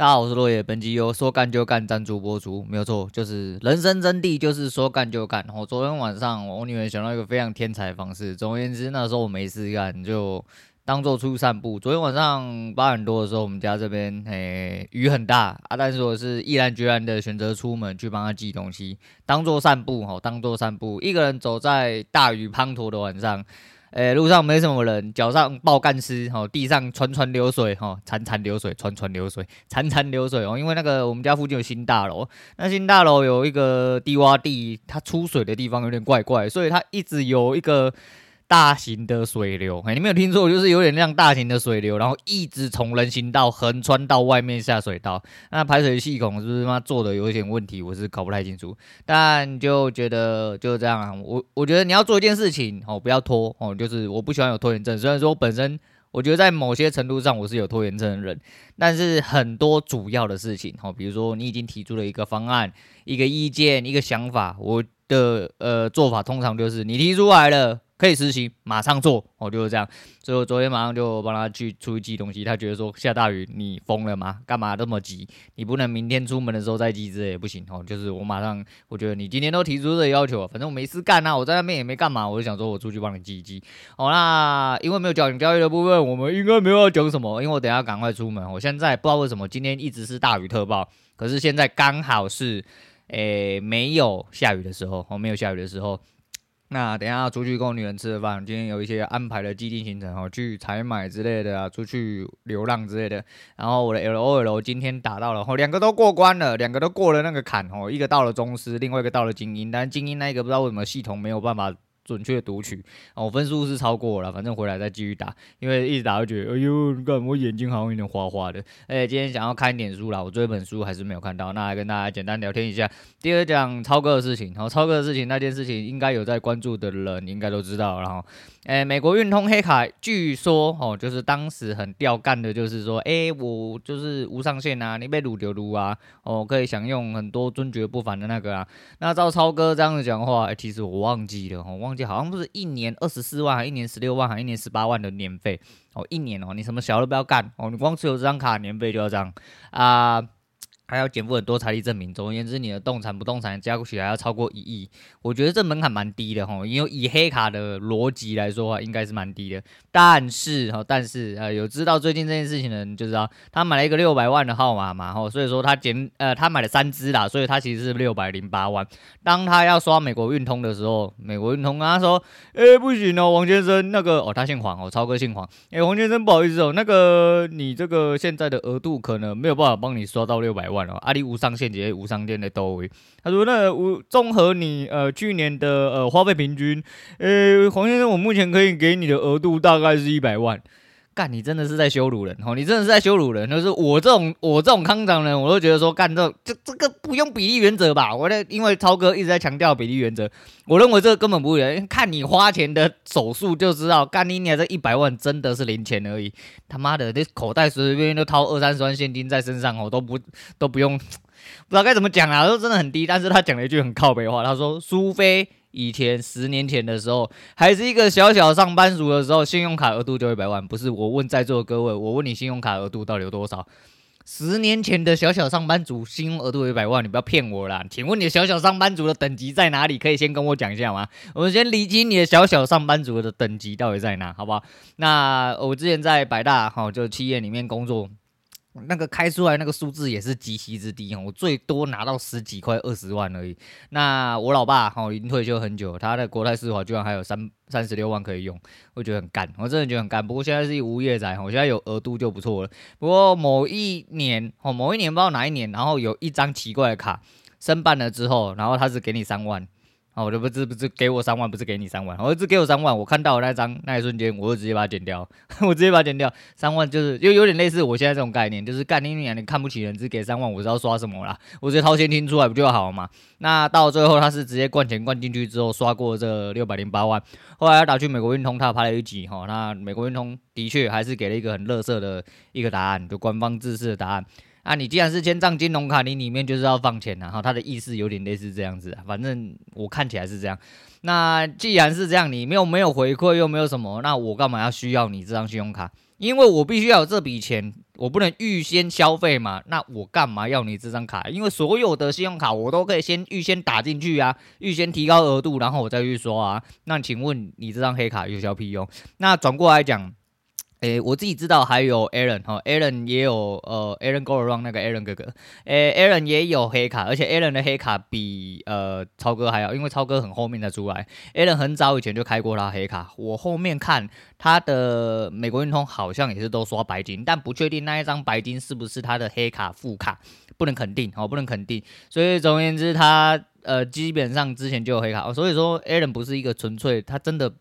大家好，我是落叶。本集由说干就干赞助播出，没有错，就是人生真谛，就是说干就干。我昨天晚上，我女儿想到一个非常天才的方式。总而言之，那时候我没事干，就当做出去散步。昨天晚上八点多的时候，我们家这边诶雨很大啊，但是我是毅然决然的选择出门去帮她寄东西，当做散步哈，当做散步，一个人走在大雨滂沱的晚上。诶、路上没什么人，脚上爆干湿，吼，地上潺潺流水，吼，潺潺流水，潺潺流水，潺潺流水哦。因为那个我们家附近有新大楼，那新大楼有一个低洼地，它出水的地方有点怪怪，所以它一直有一个。大型的水流，哎，你没有听错，就是有点像大型的水流，然后一直从人行道横穿到外面下水道。那排水系统是不是他妈做的有一点问题？我是搞不太清楚，但就觉得就是这样啊。我我觉得你要做一件事情哦，不要拖哦，就是我不喜欢有拖延症。虽然说我本身我觉得在某些程度上我是有拖延症的人，但是很多主要的事情哦，比如说你已经提出了一个方案、一个意见、一个想法，我的呃做法通常就是你提出来了。可以实行，马上做，哦，就是这样。所以我昨天马上就帮他去出去寄东西。他觉得说下大雨，你疯了吗？干嘛这么急？你不能明天出门的时候再寄之类也不行哦。就是我马上，我觉得你今天都提出这要求，反正我没事干啊，我在那边也没干嘛，我就想说我出去帮你寄一寄。哦，那因为没有讲教育的部分，我们应该没有要讲什么，因为我等下赶快出门。我现在不知道为什么今天一直是大雨特报，可是现在刚好是诶、没有下雨的时候，哦，没有下雨的时候。那等下要出去跟我女人吃饭，今天有一些安排的既定行程哦，去采买之类的啊，出去流浪之类的。然后我的 LOL 今天打到了，哦，两个都过关了，两个都过了那个坎哦，一个到了宗师，另外一个到了精英，但精英那一个不知道为什么系统没有办法。准确读取哦，分数是超过了，反正回来再继续打，因为一直打就觉得，哎呦，你看我眼睛好像有点花花的。哎，今天想要看一点书啦，我这本书还是没有看到，那来跟大家简单聊天一下。第二讲超哥的事情，然后超哥的事情那件事情，应该有在关注的人应该都知道，然后。哎，美国运通黑卡，据说哦，就是当时很吊干的，就是说，哎，我就是无上限啊，你被撸就撸啊，哦，可以享用很多尊爵不凡的那个啊。那照超哥这样子讲的话，哎，其实我忘记了，哦忘记好像不是一年二十四万，还一年十六万，还一年十八万的年费哦，一年哦，你什么小都不要干哦，你光持有这张卡年费就要这样啊。还要减负很多财力证明。总而言之，你的动产、不动产加起来要超过一亿，我觉得这门槛蛮低的哈。因为以黑卡的逻辑来说的话，应该是蛮低的。但是哈，但是呃，有知道最近这件事情的人就知道，他买了一个六百万的号码嘛，哈，所以说他减呃，他买了三支啦，所以他其实是六百零八万。当他要刷美国运通的时候，美国运通跟他说：“哎、不行哦，王先生，那个哦，他姓黄哦，超哥姓黄。哎、王先生，不好意思哦，那个你这个现在的额度可能没有办法帮你刷到六百万。”阿里无上限，直接无上限的都位。他说：“那我综合你呃去年的呃花费平均，呃黄先生，我目前可以给你的额度大概是一百万。干，你真的是在羞辱人哦！你真的是在羞辱人。就是我这种我这种康长人，我都觉得说干这这这个不用比例原则吧？我的因为超哥一直在强调比例原则，我认为这个根本不会。看你花钱的手速就知道，干你你这一百万真的是零钱而已。他妈的，这口袋随随便便都掏二三十万现金在身上哦，都不都不用。”不知道该怎么讲啊，都真的很低，但是他讲了一句很靠北话，他说，苏菲以前十年前的时候，还是一个小小上班族的时候，信用卡额度就一百万，不是我问在座的各位，我问你信用卡额度到底有多少？十年前的小小上班族，信用额度一百万，你不要骗我啦！请问你小小上班族的等级在哪里？可以先跟我讲一下吗？我们先理清你的小小上班族的等级到底在哪，好不好？那我之前在百大哈，就企业里面工作。那个开出来那个数字也是极其之低哦，我最多拿到十几块二十万而已。那我老爸哈已经退休很久，他的国泰世华居然还有三三十六万可以用，我觉得很干，我真的觉得很干。不过现在是一无业仔，我现在有额度就不错了。不过某一年哦，某一年不知道哪一年，然后有一张奇怪的卡申办了之后，然后他是给你三万。哦，我就不是不是给我三万，不是给你三万，我是给我三万。我看到那张那一瞬间，我就直接把它剪掉，我直接把它剪掉。三万就是就有点类似我现在这种概念，就是干你娘，你看不起人，只给三万，我知道刷什么啦，我直接掏现金出来不就好了嘛？那到最后他是直接灌钱灌进去之后刷过这六百零八万，后来他打去美国运通，他拍了一集哈，那美国运通的确还是给了一个很垃圾的一个答案，就官方制式的答案。啊，你既然是签帐金融卡，你里面就是要放钱，然后它的意思有点类似这样子，反正我看起来是这样。那既然是这样，你没有没有回馈，又没有什么，那我干嘛要需要你这张信用卡？因为我必须要有这笔钱，我不能预先消费嘛？那我干嘛要你这张卡？因为所有的信用卡我都可以先预先打进去啊，预先提高额度，然后我再去刷啊。那请问你这张黑卡有效屁用？那转过来讲。诶，我自己知道还有 Aaron 哈，Aaron 也有呃，Aaron Go Around 那个 Aaron 哥哥，诶，Aaron 也有黑卡，而且 Aaron 的黑卡比呃超哥还要，因为超哥很后面才出来，Aaron 很早以前就开过他黑卡，我后面看他的美国运通好像也是都刷白金，但不确定那一张白金是不是他的黑卡副卡，不能肯定哦，不能肯定，所以总而言之他呃基本上之前就有黑卡，哦所以说 Aaron 不是一个纯粹，他真的。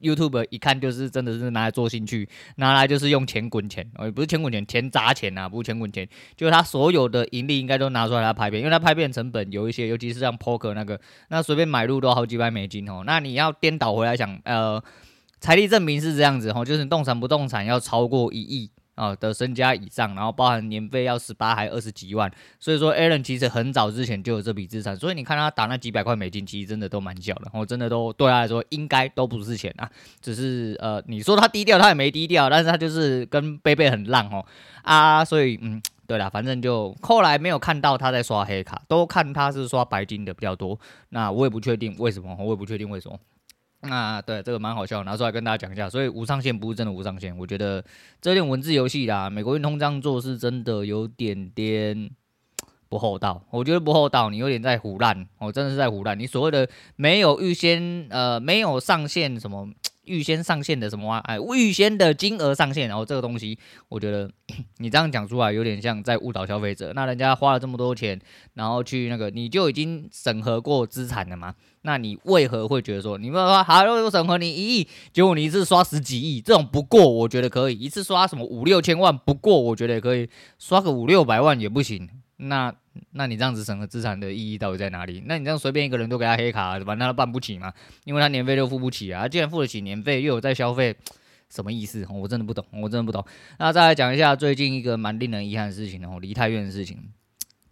YouTube 一看就是真的是拿来做兴趣，拿来就是用钱滚钱，哦，不是钱滚钱，钱砸钱啊，不是钱滚钱，就他所有的盈利应该都拿出来来拍片，因为他拍片成本有一些，尤其是像 Poker 那个，那随便买入都好几百美金哦，那你要颠倒回来想，呃，财力证明是这样子哦，就是动产不动产要超过一亿。啊、的身家以上，然后包含年费要十八还二十几万，所以说 Aaron 其实很早之前就有这笔资产，所以你看他打那几百块美金，其实真的都蛮小的，然、后真的都对他来说应该都不是钱啊，只是呃你说他低调，他也没低调，但是他就是跟贝贝很浪哦啊，所以嗯对啦，反正就后来没有看到他在刷黑卡，都看他是刷白金的比较多，那我也不确定为什么，我也不确定为什么。啊对这个蛮好笑，拿出来跟大家讲一下。所以无上限不是真的无上限，我觉得这点文字游戏啦，美国运通这样做是真的有点点不厚道。我觉得不厚道，你有点在胡乱，我真的是在胡乱。你所谓的没有预先呃没有上限什么。预先上线的什么啊？哎，预先的金额上限，然后这个东西，我觉得 你这样讲出来有点像在误导消费者。那人家花了这么多钱，然后去那个，你就已经审核过资产了吗？那你为何会觉得说，你们说好，我审核你一亿，结果你一次刷十几亿，这种不过，我觉得可以；一次刷什么五六千万，不过，我觉得也可以；刷个五六百万也不行。那那你这样子审核资产的意义到底在哪里？那你这样随便一个人都给他黑卡，反正他办不起嘛，因为他年费都付不起啊。既然付得起年费，又有在消费，什么意思？我真的不懂，我真的不懂。那再来讲一下最近一个蛮令人遗憾的事情哦，离太远的事情。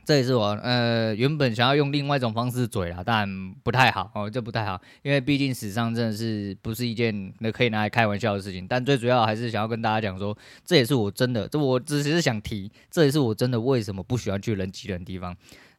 这也是我呃原本想要用另外一种方式嘴啦，但不太好哦，这不太好，因为毕竟史上真的是不是一件那可以拿来开玩笑的事情。但最主要还是想要跟大家讲说，这也是我真的，这我只是想提，这也是我真的为什么不喜欢去人挤人的地方。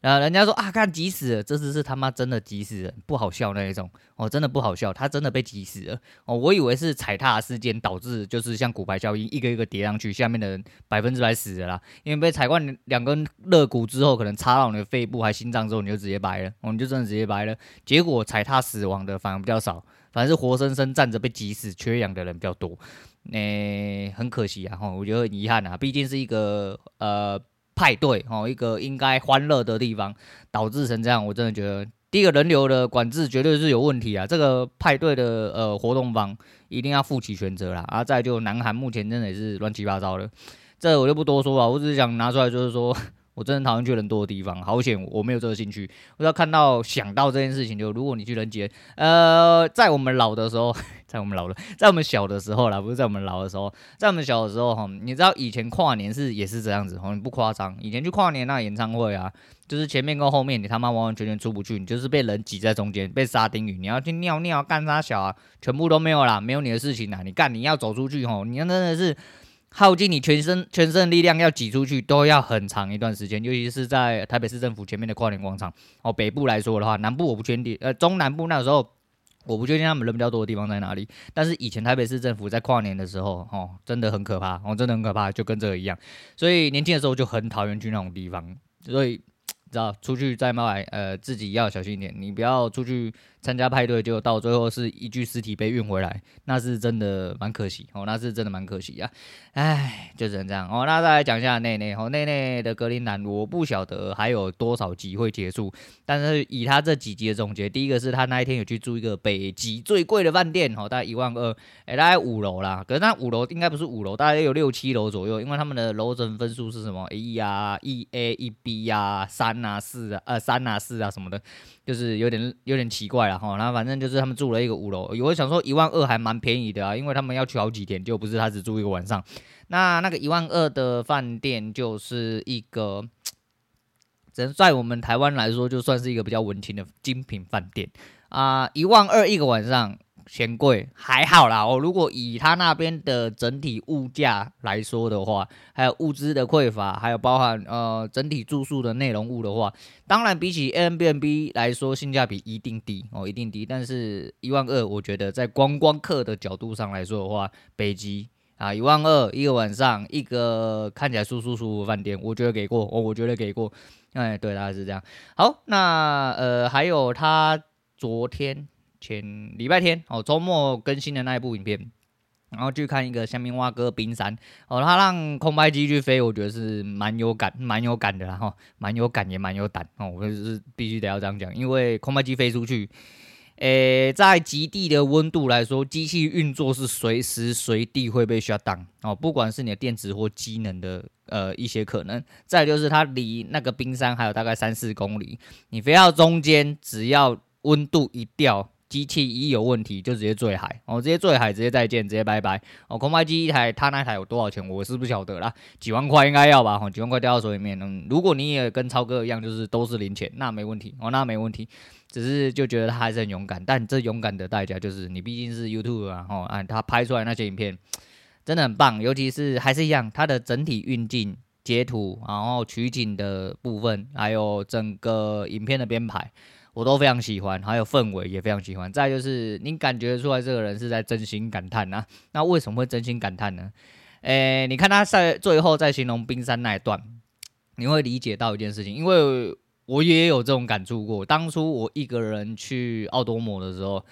呃，人家说啊，看挤死了，这次是他妈真的挤死人，不好笑那一种哦，真的不好笑，他真的被挤死了哦。我以为是踩踏事件导致，就是像骨牌效应，一个一个叠上去，下面的人百分之百死了啦。因为被踩断两根肋骨之后，可能插到你的肺部还心脏之后，你就直接掰了，哦，你就真的直接掰了。结果踩踏死亡的反而比较少，反而是活生生站着被挤死、缺氧的人比较多。那、很可惜啊，哈，我觉得很遗憾啊，毕竟是一个呃。派对哦，一个应该欢乐的地方，导致成这样，我真的觉得第一个人流的管制绝对是有问题啊！这个派对的呃活动方一定要负起全责啦！啊，再就南韩目前真的也是乱七八糟的，这我就不多说了，我只是想拿出来就是说。我真的讨厌去人多的地方，好险我没有这个兴趣。我只要看到想到这件事情，就如果你去人挤人，呃，在我们老的时候，在我们老的，在我们小的时候啦，不是在我们老的时候，在我们小的时候哈，你知道以前跨年是也是这样子，哈，不夸张。以前去跨年那演唱会啊，就是前面跟后面你他妈完完全全出不去，你就是被人挤在中间，被沙丁鱼。你要去尿尿干啥小啊，全部都没有啦，没有你的事情啦。你干你要走出去吼，你真的是。耗尽你全身全身的力量要挤出去，都要很长一段时间，尤其是在台北市政府前面的跨年广场哦。北部来说的话，南部我不确定，呃，中南部那时候我不确定他们人比较多的地方在哪里。但是以前台北市政府在跨年的时候，哦，真的很可怕，哦，真的很可怕，就跟这个一样。所以年轻的时候就很讨厌去那种地方，所以 知道出去在外，呃，自己要小心一点，你不要出去。参加派对，就到最后是一具尸体被运回来，那是真的蛮可惜哦，那是真的蛮可惜啊，唉，就只能这样哦。那再来讲一下内内哦，内内的格林兰，我不晓得还有多少集会结束，但是以他这几集的总结，第一个是他那一天有去住一个北极最贵的饭店哦，大概一万二，哎，大概五楼啦，可是那五楼应该不是五楼，大概有六七楼左右，因为他们的楼层分数是什么一啊一 A 一 B 呀三啊四啊呃三啊四啊什么的，就是有点有点奇怪了哈，然后反正就是他们住了一个五楼，有我想说一万二还蛮便宜的啊，因为他们要去好几天，就不是他只住一个晚上。那那个一万二的饭店就是一个，只能在我们台湾来说，就算是一个比较文青的精品饭店啊。一万二一个晚上，嫌贵，还好啦。哦，如果以他那边的整体物价来说的话，还有物资的匮乏，还有包含呃整体住宿的内容物的话，当然比起 Airbnb 来说，性价比一定低哦，一定低。但是一万二，我觉得在观光客的角度上来说的话，北极啊一万二一个晚上，一个看起来舒舒服服的饭店，我觉得给过哦，我觉得给过。哎，对，大概是这样。好，那呃还有他昨天。前礼拜天哦，周末更新的那一部影片，然后去看一个香槟蛙哥冰山哦，他让空白机去飞，我觉得是蛮有感、蛮有感的啦哈，蛮有感也蛮有胆哦，我就是必须得要这样讲，因为空白机飞出去，诶，在极地的温度来说，机器运作是随时随地会被 shut down 哦，不管是你的电池或机能的呃一些可能，再就是它离那个冰山还有大概三四公里，你飞到中间，只要温度一掉。机器一有问题就直接坠海，哦，直接坠海，直接再见，直接拜拜。哦，空拍机一台，他那台有多少钱？我是不晓得啦，几万块应该要吧？哦，几万块掉到手里面，嗯，如果你也跟超哥一样，就是都是零钱，那没问题，哦，那没问题。只是就觉得他还是很勇敢，但这勇敢的代价就是你毕竟是 YouTube 啊，哦，啊，他拍出来那些影片真的很棒，尤其是还是一样，它的整体运镜、截图，然后取景的部分，还有整个影片的编排。我都非常喜欢，还有氛围也非常喜欢。再就是你感觉出来这个人是在真心感叹呐、啊，那为什么会真心感叹呢？诶、你看他在最后在形容冰山那一段，你会理解到一件事情，因为我也有这种感触过。当初我一个人去奥多摩的时候，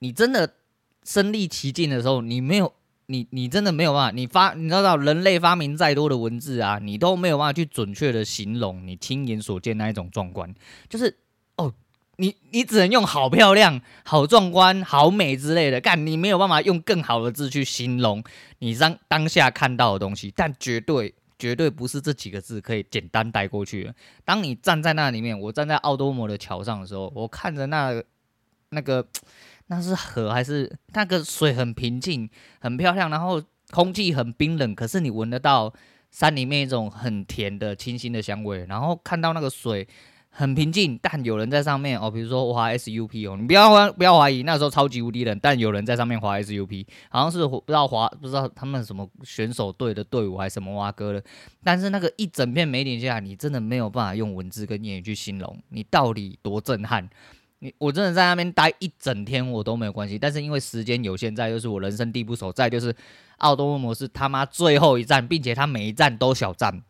你真的身历其境的时候，你没有，你你真的没有办法，你发你知道人类发明再多的文字啊，你都没有办法去准确的形容你亲眼所见那一种壮观，就是。哦，你你只能用好漂亮、好壮观、好美之类的干，你没有办法用更好的字去形容你当当下看到的东西，但绝对绝对不是这几个字可以简单带过去的。当你站在那里面，我站在奥多摩的桥上的时候，我看着那那个那是河还是那个水很平静、很漂亮，然后空气很冰冷，可是你闻得到山里面一种很甜的清新的香味，然后看到那个水。很平静，但有人在上面哦，比如说滑 SUP 哦，你不要怀不要怀疑，那时候超级无敌冷，但有人在上面滑 SUP，好像是不知道滑不知道他们什么选手队的队伍还是什么蛙哥的，但是那个一整片美景下，你真的没有办法用文字跟言语去形容，你到底多震撼。你我真的在那边待一整天我都没有关系，但是因为时间有限，再就是我人生地不熟，再就是奥多摩是他妈最后一站，并且他每一站都小站。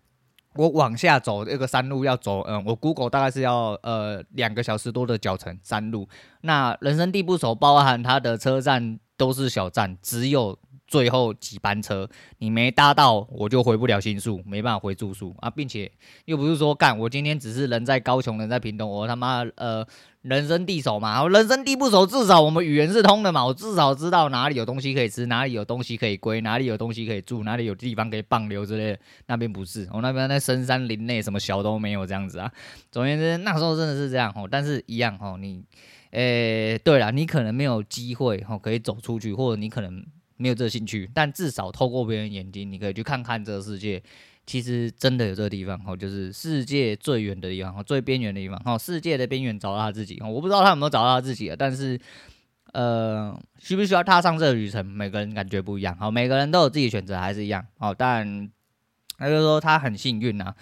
我往下走这个山路要走，嗯，我 Google 大概是要呃两个小时多的脚程山路。那人生地不熟，包含它的车站都是小站，只有最后几班车，你没搭到我就回不了新宿，没办法回住宿啊，并且又不是说干我今天只是人在高雄，人在屏东，我他妈呃。人生地熟嘛，人生地不熟，至少我们语言是通的嘛。我至少知道哪里有东西可以吃，哪里有东西可以归，哪里有东西可以住，哪里有地方可以放流之类的。那边不是，我那边在深山林内，什么小都没有这样子啊。总而言之，那时候真的是这样哦。但是一样哦，你，诶、对了，你可能没有机会哦，可以走出去，或者你可能没有这兴趣，但至少透过别人眼睛，你可以去看看这个世界。其实真的有这个地方哦，就是世界最远的地方，最边缘的地方哦。世界的边缘找到他自己，我不知道他有没有找到他自己，但是呃，需不需要踏上这个旅程，每个人感觉不一样。好，每个人都有自己选择，还是一样。好，但他就说他很幸运啊，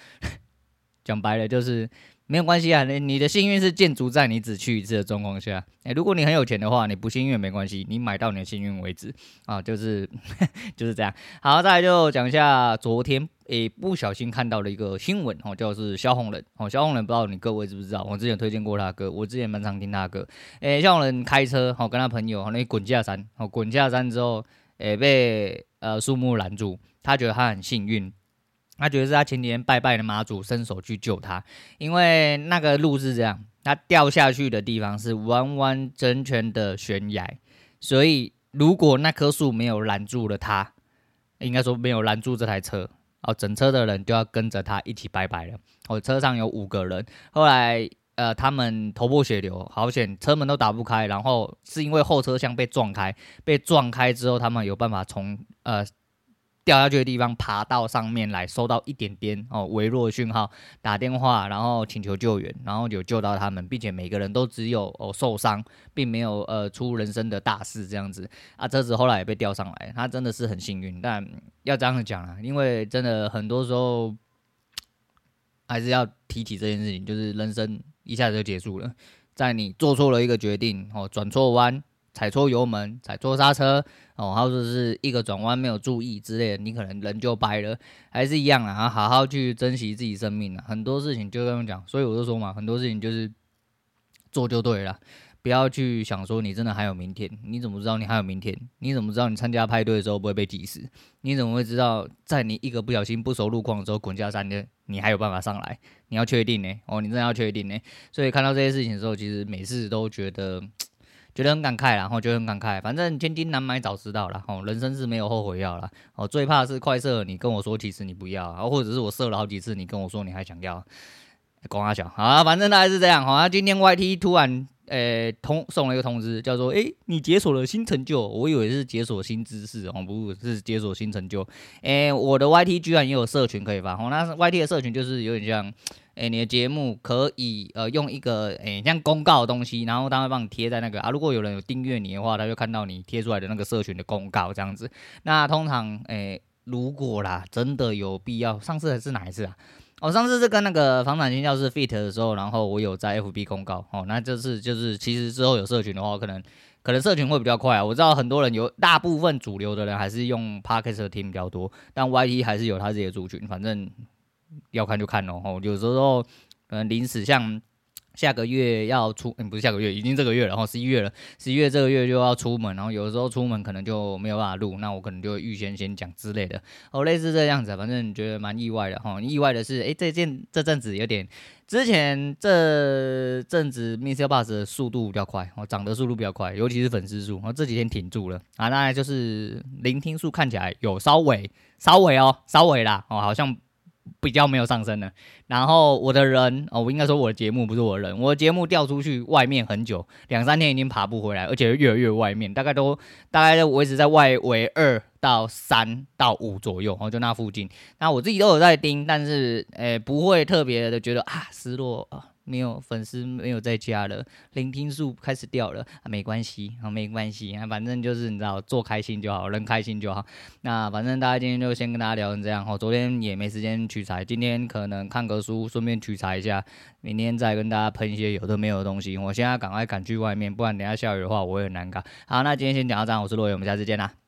讲白了就是。没有关系啊，你你的幸运是建筑在你只去一次的状况下。诶，如果你很有钱的话，你不幸运没关系，你买到你的幸运为止啊，就是 就是这样。好，再来就讲一下昨天诶不小心看到了一个新闻哦，就是萧红人哦，萧红人不知道你各位知不知道？我之前推荐过他歌，我之前蛮常听他歌。诶，萧红人开车哦，跟他朋友那滚下山哦，滚下山之后诶被呃树木拦住，他觉得他很幸运。他觉得是他前几天拜拜的妈祖伸手去救他，因为那个路是这样，他掉下去的地方是完完全全的悬崖，所以如果那棵树没有拦住了他，应该说没有拦住这台车，哦，整车的人就要跟着他一起拜拜了。哦，车上有五个人，后来呃他们头破血流，好险车门都打不开，然后是因为后车厢被撞开，被撞开之后他们有办法从呃。掉下去的地方爬到上面来，收到一点点哦微弱的讯号，打电话然后请求救援，然后有救到他们，并且每个人都只有哦受伤，并没有呃出人生的大事这样子啊。车子后来也被吊上来，他真的是很幸运。但要这样讲啊，因为真的很多时候 还是要提起这件事情，就是人生一下子就结束了，在你做错了一个决定哦，转错弯。踩错油门，踩错刹车，哦，或者是一个转弯没有注意之类的，你可能人就掰了，还是一样啊，好好去珍惜自己生命啊，很多事情就这样讲，所以我就说嘛，很多事情就是做就对了，不要去想说你真的还有明天，你怎么知道你还有明天？你怎么知道你参加派对的时候不会被挤死？你怎么会知道在你一个不小心不熟路况的时候滚下山的，你还有办法上来？你要确定呢，哦，你真的要确定呢。所以看到这些事情的时候，其实每次都觉得。觉得很感慨，然后觉得很感慨。反正千金难买早知道了，哦，人生是没有后悔药了。哦，最怕是快射，你跟我说其实你不要，然后或者是我射了好几次，你跟我说你还想要，光阿小，好啊，反正大概是这样。好啊，今天 YT 突然诶通送了一个通知，叫做诶你解锁了新成就，我以为是解锁新知识哦，不是解锁新成就。诶，我的 YT 居然也有社群可以发，哦，那 YT 的社群就是有点像。诶、你的节目可以呃用一个诶、像公告的东西，然后他会帮你贴在那个啊。如果有人有订阅你的话，他就看到你贴出来的那个社群的公告这样子。那通常诶、如果啦真的有必要，上次是哪一次啊？哦，上次是跟那个房产星叫室 fit 的时候，然后我有在 FB 公告哦。那这次就是其实之后有社群的话，可能可能社群会比较快啊。我知道很多人有，大部分主流的人还是用 Podcast 听比较多，但 YT 还是有他自己的族群，反正。要看就看哦，有时候可能临时像下个月要出，嗯，不是下个月，已经这个月了，然后十一月了，十一月这个月就要出门，然后有的时候出门可能就没有办法录，那我可能就预先先讲之类的，哦，类似这样子，反正觉得蛮意外的哈。意外的是，诶，这件这阵子有点，之前这阵子 MixerBox 的速度比较快，哦，涨的速度比较快，尤其是粉丝数，然后这几天挺住了啊，那就是聆听数看起来有稍微稍微哦，稍微啦，哦，好像。比较没有上升了，然后我的人哦，我应该说我的节目不是我的人，我的节目掉出去外面很久，两三天已经爬不回来，而且越来越外面，大概都大概都维持在外围二到三到五左右，哦，就那附近。那我自己都有在盯，但是诶、不会特别的觉得啊失落啊。没有粉丝没有在家了，聆听数开始掉了，没关系啊，没关系啊，反正就是你知道，做开心就好，人开心就好。那反正大家今天就先跟大家聊成这样，哦，昨天也没时间取材，今天可能看个书，顺便取材一下，明天再跟大家喷一些有的没有的东西。我现在赶快赶去外面，不然等下下雨的话我会很难搞。好，那今天先讲到这，我是洛伟，我们下次见啦。